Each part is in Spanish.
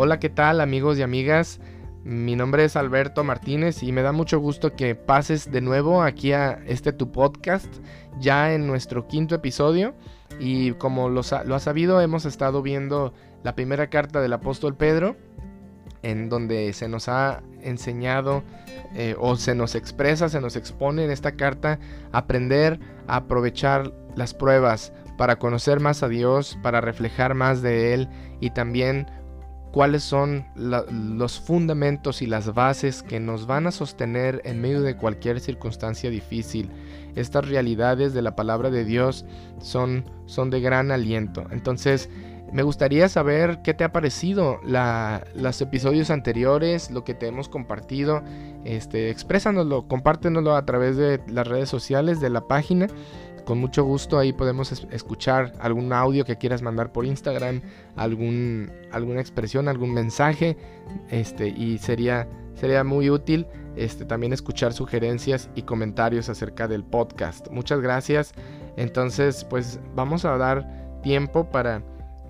Hola, ¿qué tal amigos y amigas? Mi nombre es Alberto Martínez y me da mucho gusto que pases de nuevo aquí a este tu podcast, ya en nuestro quinto episodio. Y como lo, lo sabido, hemos estado viendo la primera carta del apóstol Pedro, en donde se nos ha enseñado eh, o se nos expresa, se nos expone en esta carta aprender a aprovechar las pruebas para conocer más a Dios, para reflejar más de Él y también cuáles son los fundamentos y las bases que nos van a sostener en medio de cualquier circunstancia difícil. Estas realidades de la palabra de Dios son, son de gran aliento. Entonces, me gustaría saber qué te ha parecido los episodios anteriores, lo que te hemos compartido. Este, exprésanoslo, compártenoslo a través de las redes sociales de la página con mucho gusto ahí podemos escuchar algún audio que quieras mandar por Instagram, algún, alguna expresión, algún mensaje, este, y sería, sería muy útil este, también escuchar sugerencias y comentarios acerca del podcast. Muchas gracias. Entonces, pues vamos a dar tiempo para,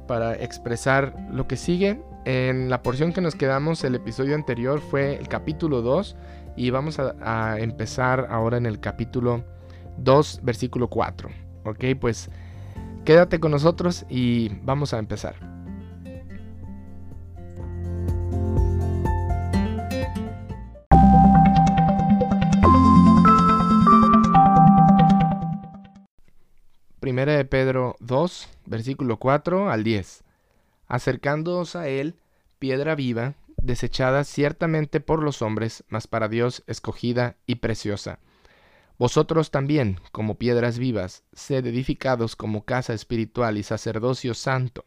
para expresar lo que sigue. En la porción que nos quedamos, el episodio anterior fue el capítulo 2 y vamos a, a empezar ahora en el capítulo 2, versículo 4. Ok, pues quédate con nosotros y vamos a empezar. Primera de Pedro 2, versículo 4 al 10. Acercándoos a él, piedra viva, desechada ciertamente por los hombres, mas para Dios escogida y preciosa vosotros también, como piedras vivas, sed edificados como casa espiritual y sacerdocio santo,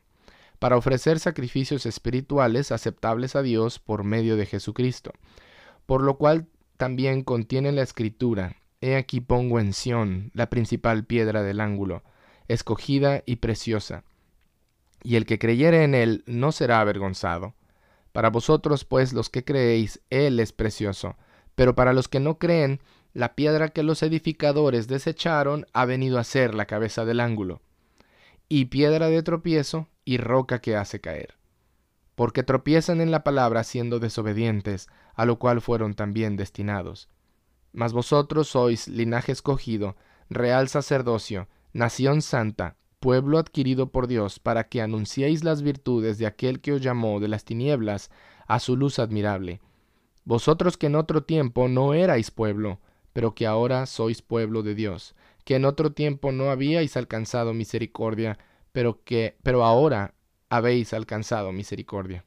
para ofrecer sacrificios espirituales aceptables a Dios por medio de Jesucristo. Por lo cual también contiene la escritura, He aquí pongo en Sión la principal piedra del ángulo, escogida y preciosa. Y el que creyere en él no será avergonzado. Para vosotros, pues, los que creéis, él es precioso, pero para los que no creen, la piedra que los edificadores desecharon ha venido a ser la cabeza del ángulo, y piedra de tropiezo y roca que hace caer. Porque tropiezan en la palabra siendo desobedientes, a lo cual fueron también destinados. Mas vosotros sois linaje escogido, real sacerdocio, nación santa, pueblo adquirido por Dios, para que anunciéis las virtudes de aquel que os llamó de las tinieblas a su luz admirable. Vosotros que en otro tiempo no erais pueblo, pero que ahora sois pueblo de Dios, que en otro tiempo no habíais alcanzado misericordia, pero que pero ahora habéis alcanzado misericordia.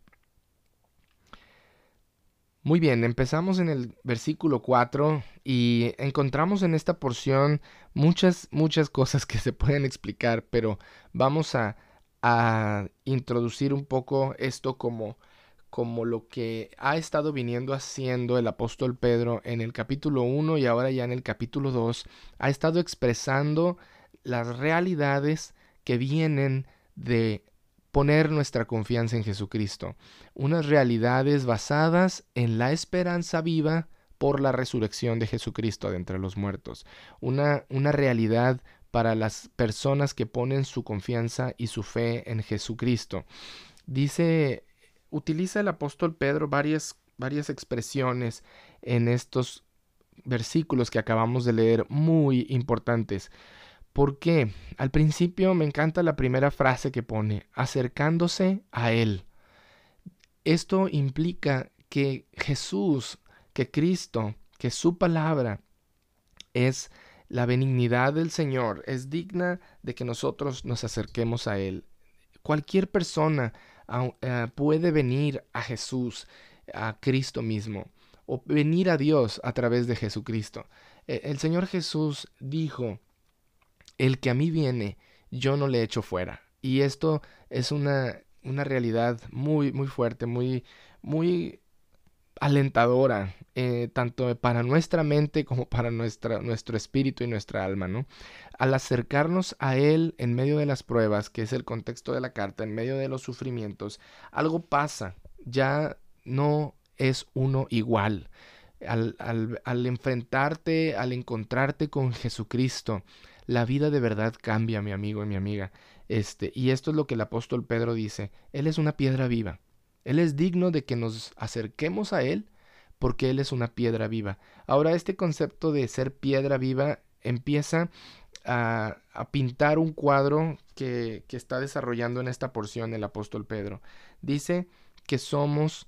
Muy bien, empezamos en el versículo 4 y encontramos en esta porción muchas, muchas cosas que se pueden explicar, pero vamos a, a introducir un poco esto como como lo que ha estado viniendo haciendo el apóstol Pedro en el capítulo 1 y ahora ya en el capítulo 2, ha estado expresando las realidades que vienen de poner nuestra confianza en Jesucristo, unas realidades basadas en la esperanza viva por la resurrección de Jesucristo de entre los muertos, una, una realidad para las personas que ponen su confianza y su fe en Jesucristo. Dice utiliza el apóstol Pedro varias, varias expresiones en estos versículos que acabamos de leer muy importantes. ¿Por qué? Al principio me encanta la primera frase que pone, acercándose a Él. Esto implica que Jesús, que Cristo, que su palabra es la benignidad del Señor, es digna de que nosotros nos acerquemos a Él. Cualquier persona eh, puede venir a Jesús, a Cristo mismo, o venir a Dios a través de Jesucristo. E, el Señor Jesús dijo, el que a mí viene, yo no le echo fuera. Y esto es una, una realidad muy, muy fuerte, muy, muy alentadora, eh, tanto para nuestra mente como para nuestra, nuestro espíritu y nuestra alma, ¿no? Al acercarnos a Él en medio de las pruebas, que es el contexto de la carta, en medio de los sufrimientos, algo pasa, ya no es uno igual. Al, al, al enfrentarte, al encontrarte con Jesucristo, la vida de verdad cambia, mi amigo y mi amiga. Este, y esto es lo que el apóstol Pedro dice, Él es una piedra viva Él es digno de que nos acerquemos a Él porque Él es una piedra viva. Ahora este concepto de ser piedra viva empieza a, pintar un cuadro que, que está desarrollando en esta porción el apóstol Pedro. Dice que somos,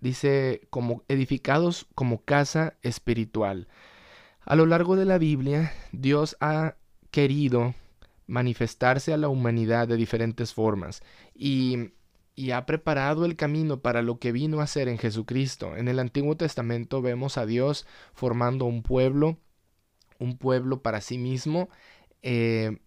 dice, como edificados como casa espiritual. A lo largo de la Biblia, Dios ha querido manifestarse a la humanidad de diferentes formas y, y, ha preparado el camino para lo que vino a ser en Jesucristo. En el Antiguo Testamento vemos a Dios formando un pueblo, un pueblo para sí mismo eh,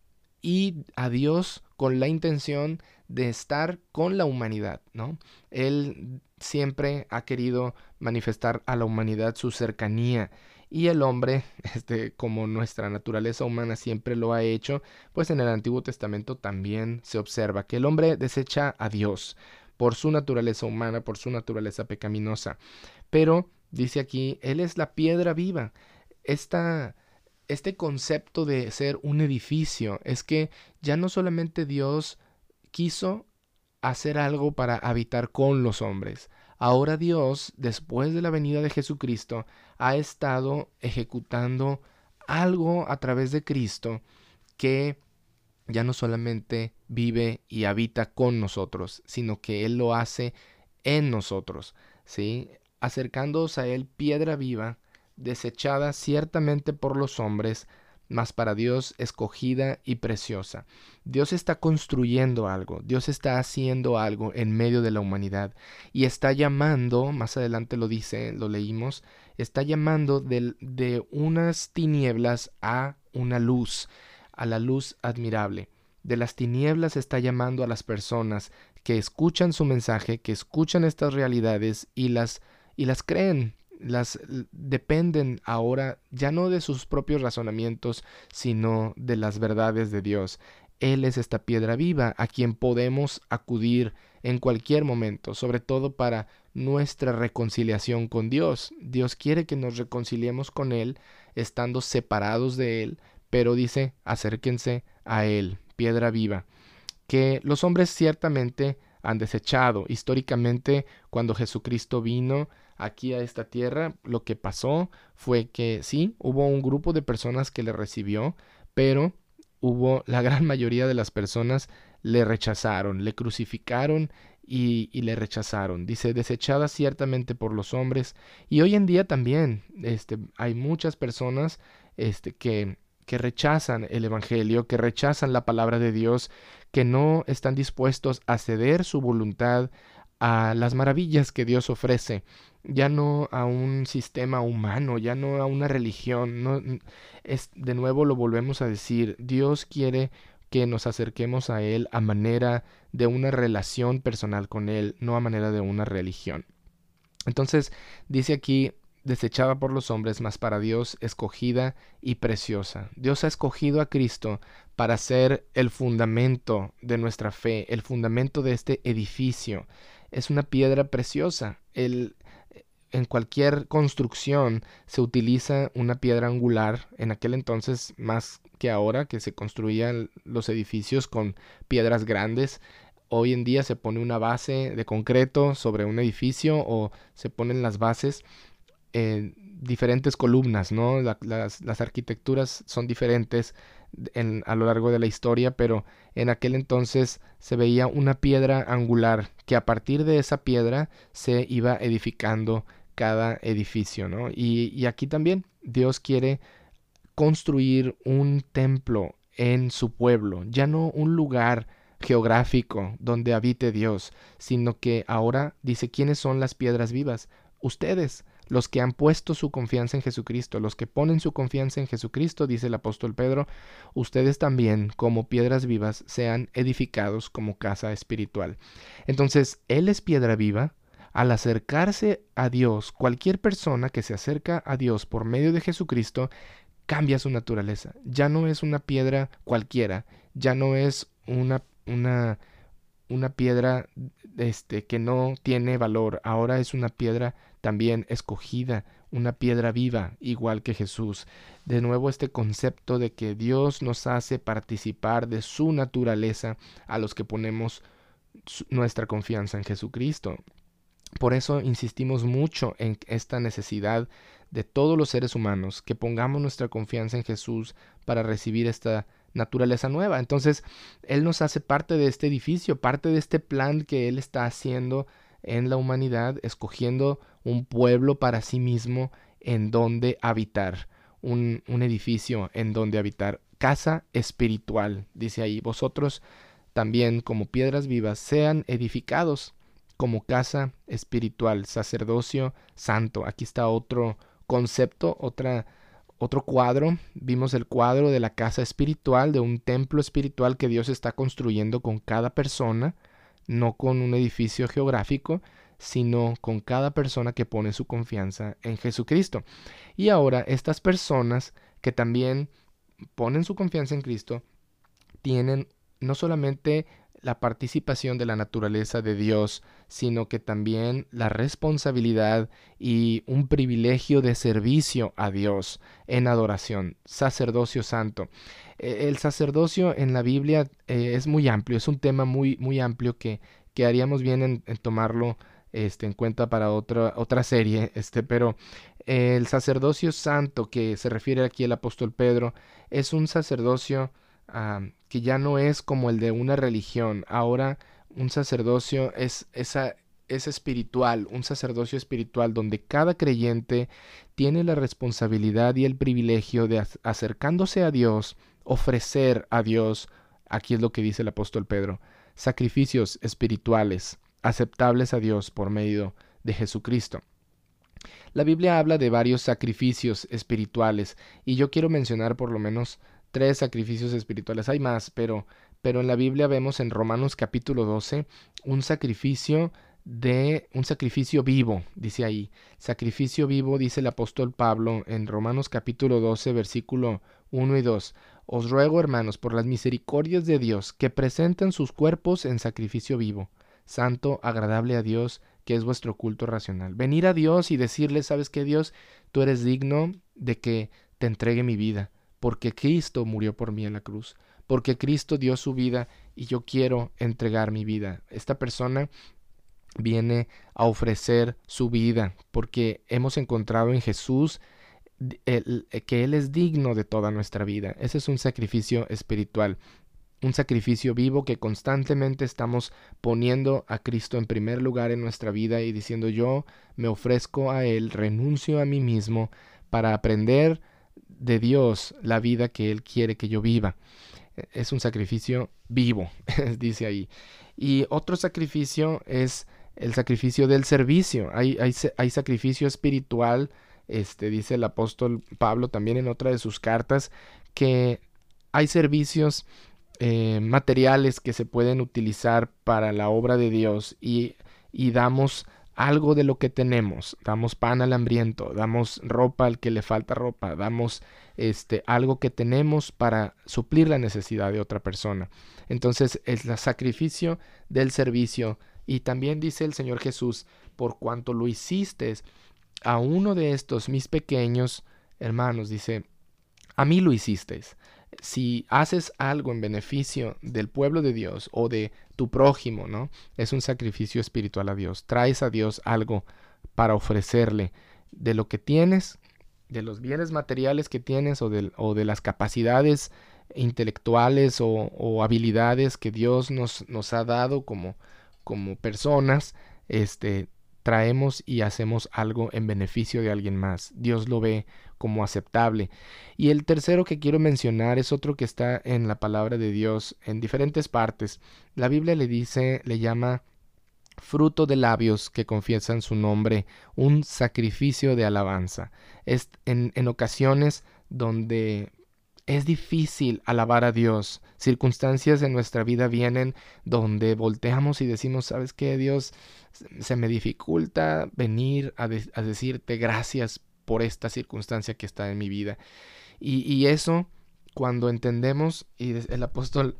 y a Dios con la intención de estar con la humanidad, ¿no? Él siempre ha querido manifestar a la humanidad su cercanía y el hombre, este, como nuestra naturaleza humana siempre lo ha hecho, pues en el Antiguo Testamento también se observa que el hombre desecha a Dios por su naturaleza humana, por su naturaleza pecaminosa. Pero, dice aquí, Él es la piedra viva. Esta, este concepto de ser un edificio es que ya no solamente Dios quiso hacer algo para habitar con los hombres, Ahora Dios, después de la venida de Jesucristo, ha estado ejecutando algo a través de Cristo que ya no solamente vive y habita con nosotros, sino que Él lo hace en nosotros, ¿sí? Acercándoos a Él piedra viva, desechada ciertamente por los hombres, mas para Dios escogida y preciosa. Dios está construyendo algo, Dios está haciendo algo en medio de la humanidad y está llamando, más adelante lo dice, lo leímos, está llamando de, de unas tinieblas a una luz, a la luz admirable. De las tinieblas está llamando a las personas que escuchan su mensaje, que escuchan estas realidades y las y las creen, las dependen ahora ya no de sus propios razonamientos, sino de las verdades de Dios. Él es esta piedra viva a quien podemos acudir en cualquier momento, sobre todo para nuestra reconciliación con Dios. Dios quiere que nos reconciliemos con Él, estando separados de Él, pero dice, acérquense a Él, piedra viva, que los hombres ciertamente han desechado. Históricamente, cuando Jesucristo vino, aquí a esta tierra, lo que pasó fue que sí, hubo un grupo de personas que le recibió, pero hubo la gran mayoría de las personas le rechazaron, le crucificaron y, y, le rechazaron. Dice, desechada ciertamente por los hombres. Y hoy en día también este, hay muchas personas este, que, que rechazan el Evangelio, que rechazan la palabra de Dios, que no están dispuestos a ceder su voluntad a las maravillas que Dios ofrece ya no a un sistema humano, ya no a una religión, no es de nuevo lo volvemos a decir, Dios quiere que nos acerquemos a él a manera de una relación personal con él, no a manera de una religión. Entonces, dice aquí desechada por los hombres, mas para Dios escogida y preciosa. Dios ha escogido a Cristo para ser el fundamento de nuestra fe, el fundamento de este edificio. Es una piedra preciosa. El, en cualquier construcción se utiliza una piedra angular, en aquel entonces más que ahora que se construían los edificios con piedras grandes. Hoy en día se pone una base de concreto sobre un edificio o se ponen las bases en diferentes columnas, ¿no? las, arquitecturas son diferentes a lo largo de la historia, pero en aquel entonces se veía una piedra angular que a partir de esa piedra se iba edificando cada edificio, ¿no? Y, aquí también Dios quiere construir un templo en su pueblo, ya no un lugar geográfico donde habite Dios, sino que ahora dice quiénes son las piedras vivas, ustedes, los que han puesto su confianza en Jesucristo, los que ponen su confianza en Jesucristo, dice el apóstol Pedro, ustedes también, como piedras vivas, sean edificados como casa espiritual. Entonces, Él es piedra viva, al acercarse a Dios, cualquier persona que se acerca a Dios por medio de Jesucristo, cambia su naturaleza. Ya no es una piedra cualquiera, ya no es una, una, una piedra este, que no tiene valor, ahora es una piedra también escogida, una piedra viva, igual que Jesús. De nuevo este concepto de que Dios nos hace participar de su naturaleza a los que ponemos nuestra confianza en Jesucristo. Por eso insistimos mucho en esta necesidad de todos los seres humanos, que pongamos nuestra confianza en Jesús para recibir esta naturaleza nueva. Entonces, Él nos hace parte de este edificio, parte de este plan que Él está haciendo en la humanidad, escogiendo un pueblo para sí mismo en donde habitar, un, edificio en donde habitar, casa espiritual, dice ahí, vosotros también como piedras vivas sean edificados como casa espiritual, sacerdocio santo. Aquí está otro concepto, otra otro cuadro, vimos el cuadro de la casa espiritual, de un templo espiritual que Dios está construyendo con cada persona, no con un edificio geográfico, sino con cada persona que pone su confianza en Jesucristo. Y ahora estas personas que también ponen su confianza en Cristo, tienen no solamente la participación de la naturaleza de Dios, sino que también la responsabilidad y un privilegio de servicio a Dios en adoración, sacerdocio santo. E, el sacerdocio en la Biblia eh, es muy amplio, es un tema muy, muy amplio que, que haríamos bien en, tomarlo este, en cuenta para otra, otra serie, este, pero el sacerdocio santo que se refiere aquí el apóstol Pedro es un sacerdocio que ya no es como el de una religión, ahora un sacerdocio es, es espiritual, un sacerdocio espiritual donde cada creyente tiene la responsabilidad y el privilegio de acercándose a Dios, ofrecer a Dios, aquí es lo que dice el apóstol Pedro, sacrificios espirituales aceptables a Dios por medio de Jesucristo. La Biblia habla de varios sacrificios espirituales y yo quiero mencionar por lo menos tres sacrificios espirituales. Hay más, pero, pero en la Biblia vemos en Romanos capítulo 12 un sacrificio de un sacrificio vivo, dice ahí. Sacrificio vivo, dice el apóstol Pablo en Romanos capítulo 12, versículo 1 y 2. Os ruego, hermanos, por las misericordias de Dios, que presenten sus cuerpos en sacrificio vivo, santo, agradable a Dios, que es vuestro culto racional. Venir a Dios y decirle, ¿sabes qué, Dios? Tú eres digno de que te entregue mi vida porque Cristo murió por mí en la cruz, porque Cristo dio su vida y yo quiero entregar mi vida. Esta persona viene a ofrecer su vida porque hemos encontrado en Jesús que Él es digno de toda nuestra vida. Ese es un sacrificio espiritual, un sacrificio vivo que constantemente estamos poniendo a Cristo en primer lugar en nuestra vida y diciendo yo me ofrezco a Él, renuncio a mí mismo para aprender de Dios la vida que Él quiere que yo viva. Es un sacrificio vivo, dice ahí. Y otro sacrificio es el sacrificio del servicio. Hay, hay, sacrificio espiritual, este, dice el apóstol Pablo también en otra de sus cartas, que hay servicios eh, materiales que se pueden utilizar para la obra de Dios y, y damos algo de lo que tenemos, damos pan al hambriento, damos ropa al que le falta ropa, damos este algo que tenemos para suplir la necesidad de otra persona. Entonces es el sacrificio del servicio y también dice el Señor Jesús, por cuanto lo hiciste a uno de estos mis pequeños hermanos, dice, a mí lo hicisteis si haces algo en beneficio del pueblo de Dios o de tu prójimo, ¿no? Es un sacrificio espiritual a Dios. Traes a Dios algo para ofrecerle de lo que tienes, de los bienes materiales que tienes o de, las capacidades intelectuales o, habilidades que Dios nos, nos ha dado como, como personas, este, traemos y hacemos algo en beneficio de alguien más. Dios lo ve como aceptable. Y el tercero que quiero mencionar es otro que está en la palabra de Dios en diferentes partes. La Biblia le dice, le llama fruto de labios que confiesan su nombre, un sacrificio de alabanza. Es en, en ocasiones donde es difícil alabar a Dios. Circunstancias en nuestra vida vienen donde volteamos y decimos, ¿sabes qué, Dios? Se me dificulta venir a, decirte gracias por esta circunstancia que está en mi vida. Y, y eso, cuando entendemos, y el apóstol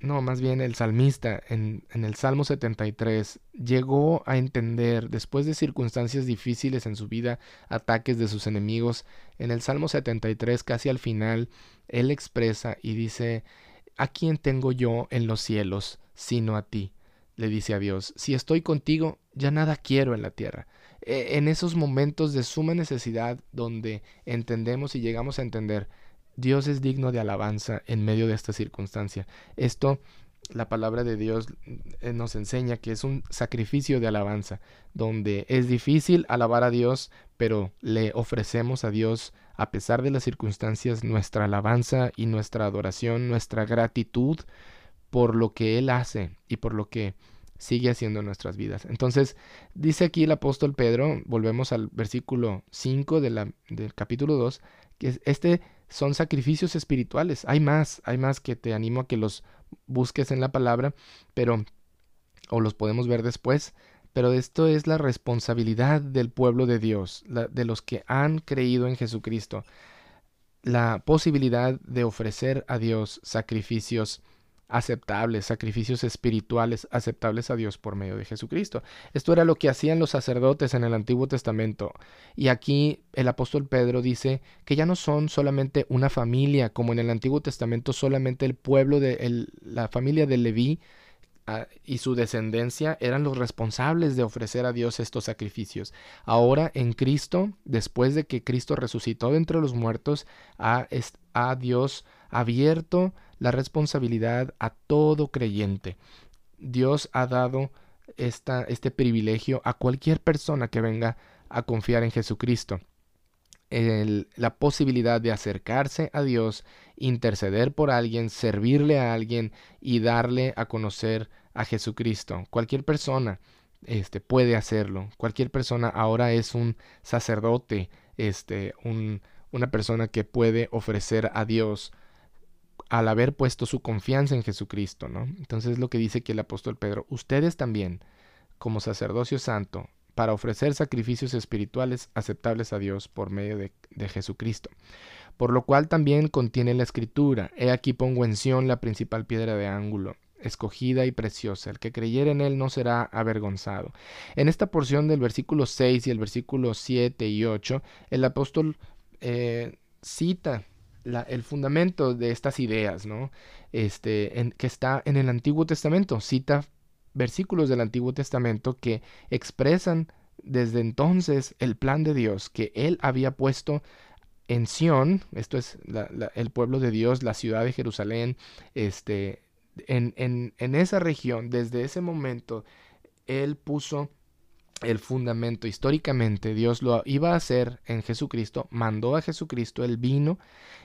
no, más bien el salmista en, en, el Salmo 73 llegó a entender, después de circunstancias difíciles en su vida, ataques de sus enemigos, en el Salmo 73 casi al final, él expresa y dice, ¿a quién tengo yo en los cielos sino a ti? Le dice a Dios, si estoy contigo, ya nada quiero en la tierra. E, en esos momentos de suma necesidad donde entendemos y llegamos a entender, Dios es digno de alabanza en medio de esta circunstancia. Esto la palabra de Dios eh, nos enseña que es un sacrificio de alabanza, donde es difícil alabar a Dios, pero le ofrecemos a Dios, a pesar de las circunstancias, nuestra alabanza y nuestra adoración, nuestra gratitud por lo que Él hace y por lo que sigue haciendo en nuestras vidas. Entonces, dice aquí el apóstol Pedro, volvemos al versículo 5 de la, del capítulo 2, que este son sacrificios espirituales. Hay más, hay más que te animo a que los busques en la palabra, pero o los podemos ver después, pero esto es la responsabilidad del pueblo de Dios, de los que han creído en Jesucristo, la posibilidad de ofrecer a Dios sacrificios aceptables, sacrificios espirituales aceptables a Dios por medio de Jesucristo. Esto era lo que hacían los sacerdotes en el Antiguo Testamento. Y aquí el apóstol Pedro dice que ya no son solamente una familia, como en el Antiguo Testamento solamente el pueblo de la familia de Leví y su descendencia eran los responsables de ofrecer a Dios estos sacrificios. Ahora en Cristo, después de que Cristo resucitó de entre los muertos, a, a Dios abierto la responsabilidad a todo creyente. Dios ha dado esta, este privilegio a cualquier persona que venga a confiar en Jesucristo. La posibilidad de acercarse a Dios, interceder por alguien, servirle a alguien y darle a conocer a Jesucristo. Cualquier persona este, puede hacerlo. Cualquier persona ahora es un sacerdote, este, un, una persona que puede ofrecer a Dios al haber puesto su confianza en Jesucristo, ¿no? Entonces es lo que dice aquí el apóstol Pedro, ustedes también, como sacerdocio santo, para ofrecer sacrificios espirituales aceptables a Dios por medio de, Jesucristo. Por lo cual también contiene la escritura, he aquí pongo en Sión la principal piedra de ángulo, escogida y preciosa. El que creyere en él no será avergonzado. En esta porción del versículo 6 y el versículo 7 y 8, el apóstol eh, cita el fundamento de estas ideas, ¿no? Este, que está en el Antiguo Testamento. Cita versículos del Antiguo Testamento que expresan desde entonces el plan de Dios que Él había puesto en Sión, esto es el pueblo de Dios, la ciudad de Jerusalén, este, en, en, en esa región, desde ese momento, Él puso el fundamento. Históricamente Dios lo iba a hacer en Jesucristo, mandó a Jesucristo, él vino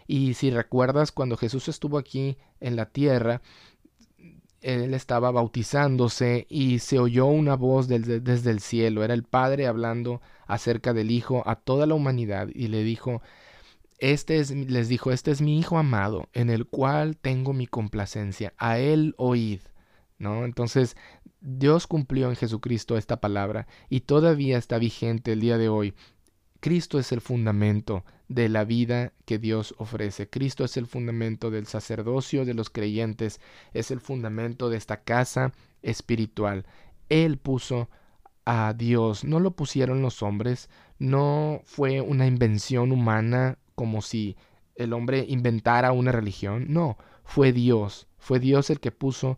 y si recuerdas cuando Jesús estuvo aquí en la tierra, él estaba bautizándose y se oyó una voz desde, el cielo, era el Padre hablando acerca del Hijo a toda la humanidad y le dijo, este es, les dijo, este es mi Hijo amado, en el cual tengo mi complacencia, a él oíd. ¿No? Entonces Dios cumplió en Jesucristo esta palabra y todavía está vigente el día de hoy. Cristo es el fundamento de la vida que Dios ofrece. Cristo es el fundamento del sacerdocio de los creyentes, es el fundamento de esta casa espiritual. Él puso a Dios, no lo pusieron los hombres, no fue una invención humana como si el hombre inventara una religión, no, fue Dios, fue Dios el que puso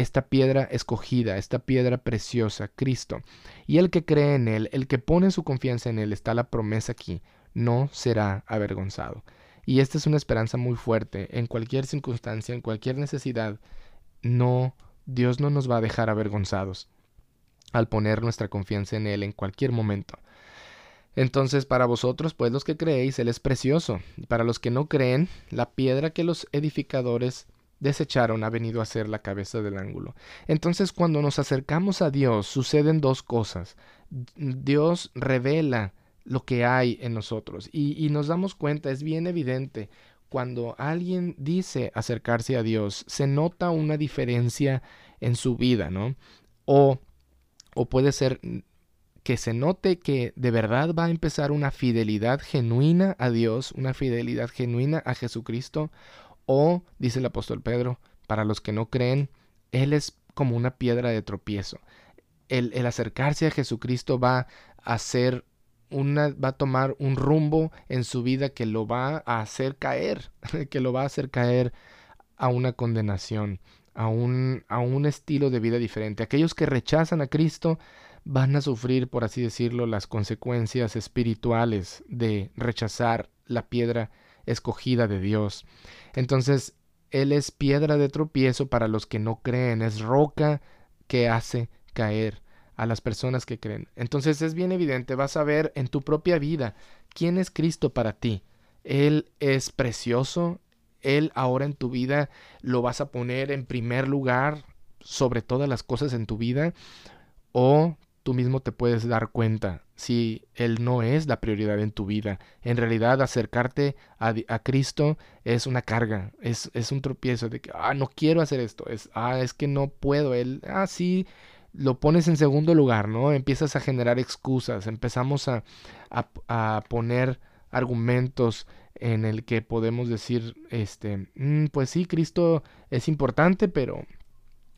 esta piedra escogida, esta piedra preciosa, Cristo. Y el que cree en Él, el que pone su confianza en Él, está la promesa aquí, no será avergonzado. Y esta es una esperanza muy fuerte. En cualquier circunstancia, en cualquier necesidad, no, Dios no nos va a dejar avergonzados al poner nuestra confianza en Él en cualquier momento. Entonces, para vosotros, pues los que creéis, Él es precioso. Para los que no creen, la piedra que los edificadores desecharon ha venido a ser la cabeza del ángulo. Entonces cuando nos acercamos a Dios suceden dos cosas. Dios revela lo que hay en nosotros y, nos damos cuenta, es bien evidente, cuando alguien dice acercarse a Dios, se nota una diferencia en su vida, ¿no? O, o puede ser que se note que de verdad va a empezar una fidelidad genuina a Dios, una fidelidad genuina a Jesucristo, o, dice el apóstol Pedro, para los que no creen, Él es como una piedra de tropiezo. El, acercarse a Jesucristo va a hacer una, va a tomar un rumbo en su vida que lo va a hacer caer, que lo va a hacer caer a una condenación, a un, a un estilo de vida diferente. Aquellos que rechazan a Cristo van a sufrir, por así decirlo, las consecuencias espirituales de rechazar la piedra escogida de Dios. Entonces, Él es piedra de tropiezo para los que no creen, es roca que hace caer a las personas que creen. Entonces es bien evidente, vas a ver en tu propia vida quién es Cristo para ti. Él es precioso, Él ahora en tu vida lo vas a poner en primer lugar sobre todas las cosas en tu vida o tú mismo te puedes dar cuenta si Él no es la prioridad en tu vida. En realidad acercarte a, Cristo es una carga, es, es, un tropiezo de que, ah, no quiero hacer esto, es, ah, es que no puedo, Él, ah, sí, lo pones en segundo lugar, ¿no? Empiezas a generar excusas, empezamos a, a, a poner argumentos en el que podemos decir, este, mm, pues sí, Cristo es importante, pero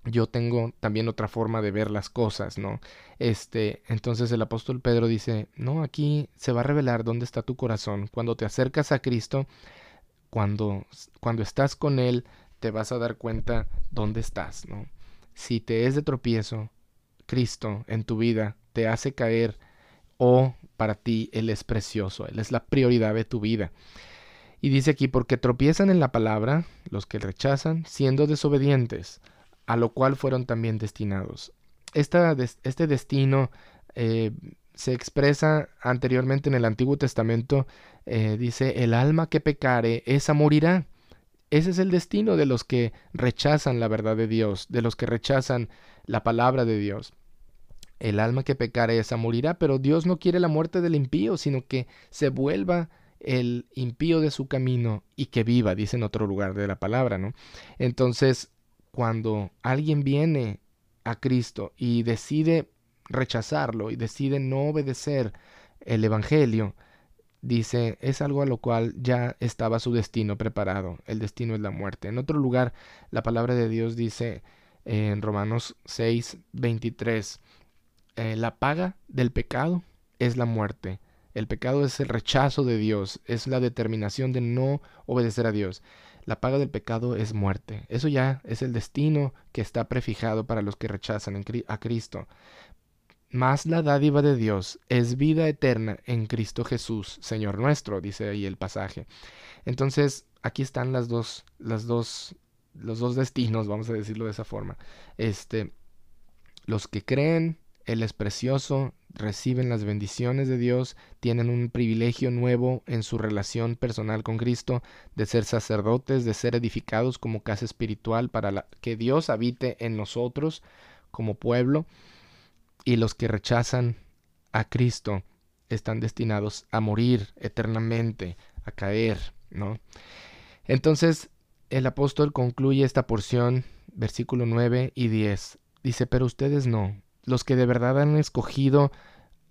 yo tengo también otra forma de ver las cosas, ¿no? Este, entonces el apóstol Pedro dice, no, aquí se va a revelar dónde está tu corazón. Cuando te acercas a Cristo, cuando, cuando estás con Él, te vas a dar cuenta dónde estás, ¿no? Si te es de tropiezo, Cristo en tu vida te hace caer o para ti Él es precioso, Él es la prioridad de tu vida. Y dice aquí, porque tropiezan en la palabra los que rechazan, siendo desobedientes a lo cual fueron también destinados. este destino eh, se expresa anteriormente en el Antiguo Testamento, eh, dice, el alma que pecare, esa morirá. Ese es el destino de los que rechazan la verdad de Dios, de los que rechazan la palabra de Dios. El alma que pecare, esa morirá, pero Dios no quiere la muerte del impío, sino que se vuelva el impío de su camino y que viva, dice en otro lugar de la palabra, ¿no? Entonces, cuando alguien viene a Cristo y decide rechazarlo y decide no obedecer el Evangelio, dice, es algo a lo cual ya estaba su destino preparado. El destino es la muerte. En otro lugar, la palabra de Dios dice en Romanos 6, 23, eh, la paga del pecado es la muerte. El pecado es el rechazo de Dios, es la determinación de no obedecer a Dios la paga del pecado es muerte. Eso ya es el destino que está prefijado para los que rechazan a Cristo. Más la dádiva de Dios es vida eterna en Cristo Jesús, Señor nuestro, dice ahí el pasaje. Entonces, aquí están las dos, las dos, los dos destinos, vamos a decirlo de esa forma. Este, los que creen él es precioso, reciben las bendiciones de Dios, tienen un privilegio nuevo en su relación personal con Cristo, de ser sacerdotes, de ser edificados como casa espiritual para que Dios habite en nosotros como pueblo, y los que rechazan a Cristo están destinados a morir eternamente, a caer, ¿no? Entonces, el apóstol concluye esta porción, versículo 9 y 10. Dice, pero ustedes no, los que de verdad han escogido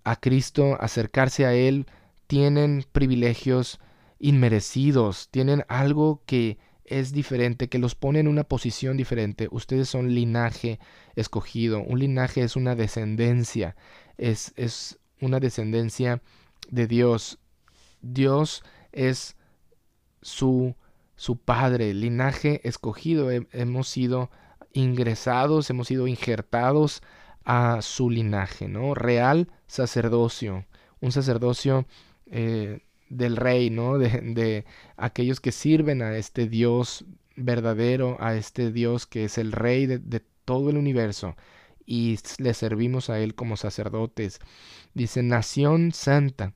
a Cristo, acercarse a Él, tienen privilegios inmerecidos, tienen algo que es diferente, que los pone en una posición diferente. Ustedes son linaje escogido. Un linaje es una descendencia, es, es una descendencia de Dios. Dios es su, su Padre, linaje escogido. hemos sido ingresados, hemos sido injertados a su linaje, ¿no? Real sacerdocio, un sacerdocio eh, del rey, ¿no? De, aquellos que sirven a este Dios verdadero, a este Dios que es el rey de, de todo el universo y le servimos a Él como sacerdotes. Dice, nación santa.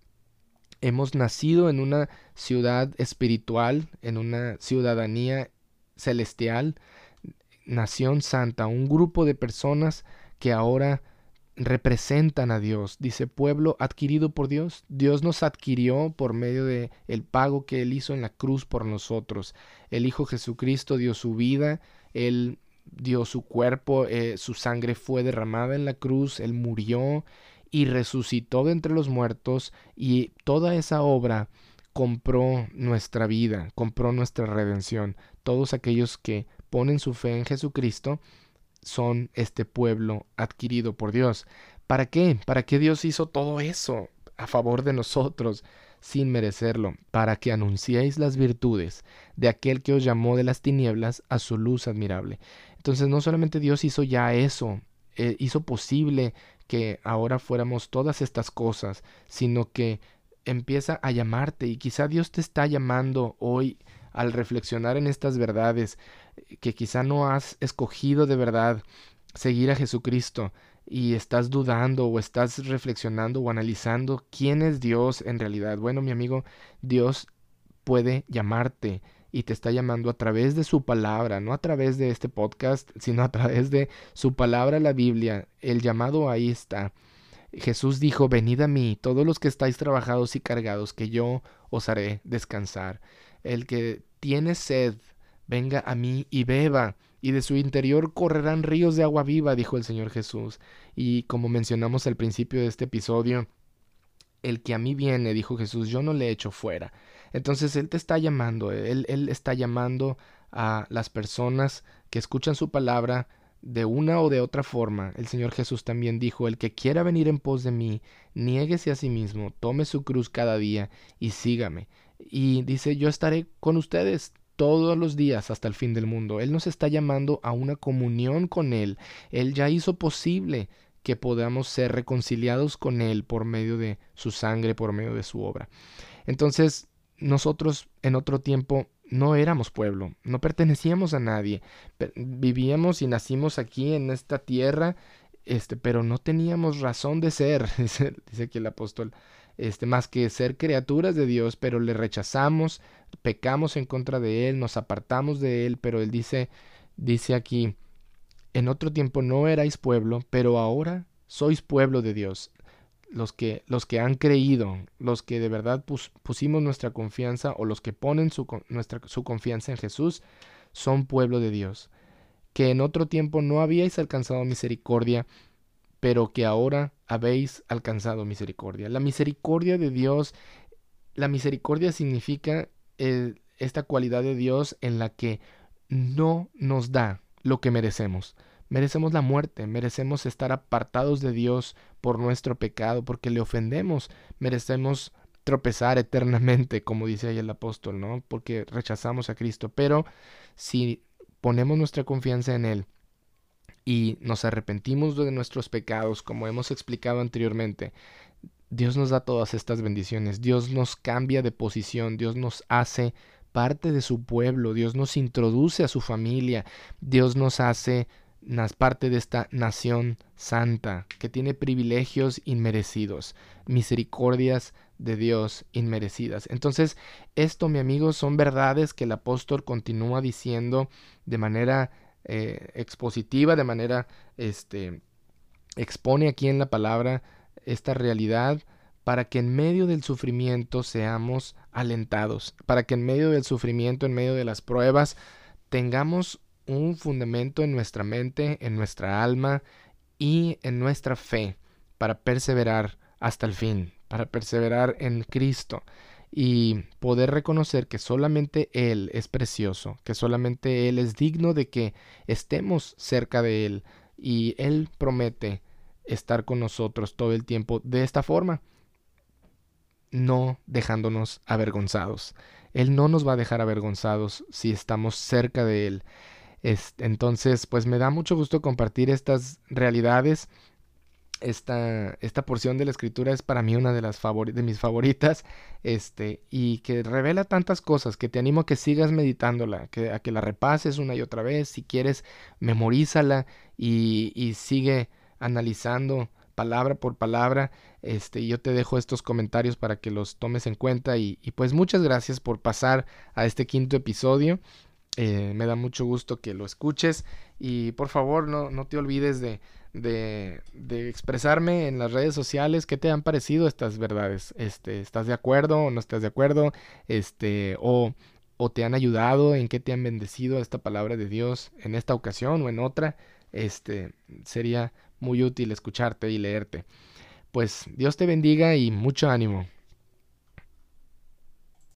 Hemos nacido en una ciudad espiritual, en una ciudadanía celestial, nación santa, un grupo de personas que ahora representan a Dios. Dice pueblo adquirido por Dios. Dios nos adquirió por medio de el pago que él hizo en la cruz por nosotros. El Hijo Jesucristo dio su vida, él dio su cuerpo, eh, su sangre fue derramada en la cruz, él murió y resucitó de entre los muertos y toda esa obra compró nuestra vida, compró nuestra redención. Todos aquellos que ponen su fe en Jesucristo son este pueblo adquirido por Dios. ¿Para qué? ¿Para qué Dios hizo todo eso a favor de nosotros sin merecerlo? Para que anunciéis las virtudes de aquel que os llamó de las tinieblas a su luz admirable. Entonces no solamente Dios hizo ya eso eh, hizo posible que ahora fuéramos todas estas cosas, sino que empieza a llamarte y quizá Dios te está llamando hoy al reflexionar en estas verdades, que quizá no has escogido de verdad seguir a Jesucristo y estás dudando o estás reflexionando o analizando quién es Dios en realidad. Bueno, mi amigo, Dios puede llamarte y te está llamando a través de su palabra, no a través de este podcast, sino a través de su palabra, la Biblia. El llamado ahí está. Jesús dijo, venid a mí, todos los que estáis trabajados y cargados, que yo os haré descansar. El que tiene sed, venga a mí y beba, y de su interior correrán ríos de agua viva, dijo el Señor Jesús. Y como mencionamos al principio de este episodio, el que a mí viene, dijo Jesús, yo no le echo fuera. Entonces Él te está llamando, Él, él está llamando a las personas que escuchan su palabra, de una o de otra forma, el Señor Jesús también dijo, el que quiera venir en pos de mí, niéguese a sí mismo, tome su cruz cada día y sígame. Y dice, yo estaré con ustedes todos los días hasta el fin del mundo. Él nos está llamando a una comunión con Él. Él ya hizo posible que podamos ser reconciliados con Él por medio de su sangre, por medio de su obra. Entonces, nosotros en otro tiempo no éramos pueblo, no pertenecíamos a nadie, vivíamos y nacimos aquí en esta tierra, este, pero no teníamos razón de ser, dice, aquí el apóstol, este, más que ser criaturas de Dios, pero le rechazamos, pecamos en contra de Él, nos apartamos de Él, pero Él dice, dice aquí, en otro tiempo no erais pueblo, pero ahora sois pueblo de Dios los que, los que han creído, los que de verdad pusimos nuestra confianza o los que ponen su, nuestra, su confianza en Jesús, son pueblo de Dios, que en otro tiempo no habíais alcanzado misericordia, pero que ahora habéis alcanzado misericordia. La misericordia de Dios, la misericordia significa esta cualidad de Dios en la que no nos da lo que merecemos. Merecemos la muerte, merecemos estar apartados de Dios por nuestro pecado, porque le ofendemos, merecemos tropezar eternamente, como dice ahí el apóstol, ¿no? Porque rechazamos a Cristo. Pero si ponemos nuestra confianza en Él y nos arrepentimos de nuestros pecados, como hemos explicado anteriormente, Dios nos da todas estas bendiciones, Dios nos cambia de posición, Dios nos hace parte de su pueblo, Dios nos introduce a su familia, Dios nos hace parte de esta nación santa que tiene privilegios inmerecidos, misericordias de Dios inmerecidas. Entonces, esto, mi amigo, son verdades que el apóstol continúa diciendo de manera eh, expositiva, de manera, este, expone aquí en la palabra esta realidad para que en medio del sufrimiento seamos alentados, para que en medio del sufrimiento, en medio de las pruebas, tengamos un fundamento en nuestra mente, en nuestra alma y en nuestra fe para perseverar hasta el fin, para perseverar en Cristo y poder reconocer que solamente Él es precioso, que solamente Él es digno de que estemos cerca de Él y Él promete estar con nosotros todo el tiempo de esta forma, no dejándonos avergonzados. Él no nos va a dejar avergonzados si estamos cerca de Él entonces, pues me da mucho gusto compartir estas realidades. Esta, esta porción de la escritura es para mí una de las de mis favoritas, este, y que revela tantas cosas, que te animo a que sigas meditándola, que, a que la repases una y otra vez, si quieres, memorízala y, y sigue analizando palabra por palabra. Este, yo te dejo estos comentarios para que los tomes en cuenta y, pues muchas gracias por pasar a este quinto episodio. Eh, me da mucho gusto que lo escuches y por favor no, no te olvides de, de, de, expresarme en las redes sociales qué te han parecido estas verdades. Este, ¿Estás de acuerdo o no estás de acuerdo? Este, o, o te han ayudado, en qué te han bendecido esta palabra de Dios en esta ocasión o en otra. Este, sería muy útil escucharte y leerte. Pues Dios te bendiga y mucho ánimo.